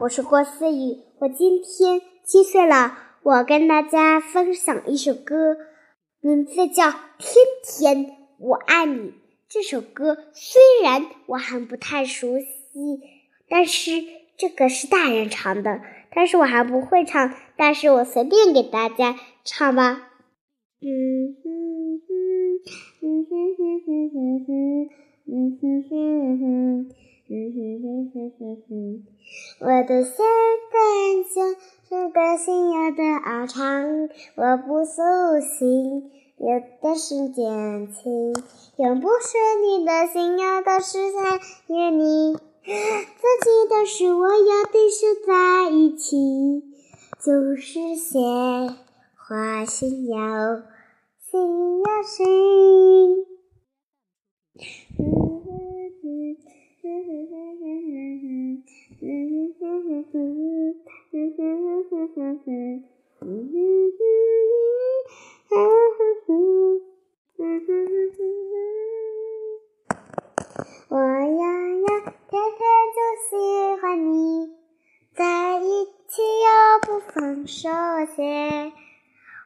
我是郭思雨，我今天七岁了。我跟大家分享一首歌，名字叫《天天我爱你》。这首歌虽然我还不太熟悉，但是这个是大人唱的，但是我还不会唱，但是我随便给大家唱吧。嗯哼哼，嗯哼哼哼哼哼，嗯哼哼哼。嗯哼哼哼哼哼，我的心很像是个信仰的 ağ 长，我不苏醒，有的是坚情，永不是你的信仰的是在约你，自己的事我要的是在一起，就是写花心要心要心。我呀呀，天天就喜欢你，在一起又不放手些，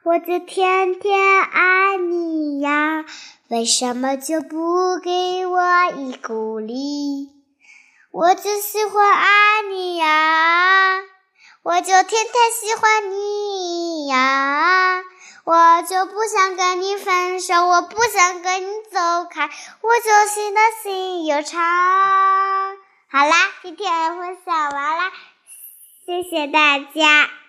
我就天天爱你呀，为什么就不给我一鼓励？我就喜欢爱你呀，我就天天喜欢你，我就不想跟你分手，我不想跟你走开，我就心的心又长。好啦，今天分享完啦，谢谢大家。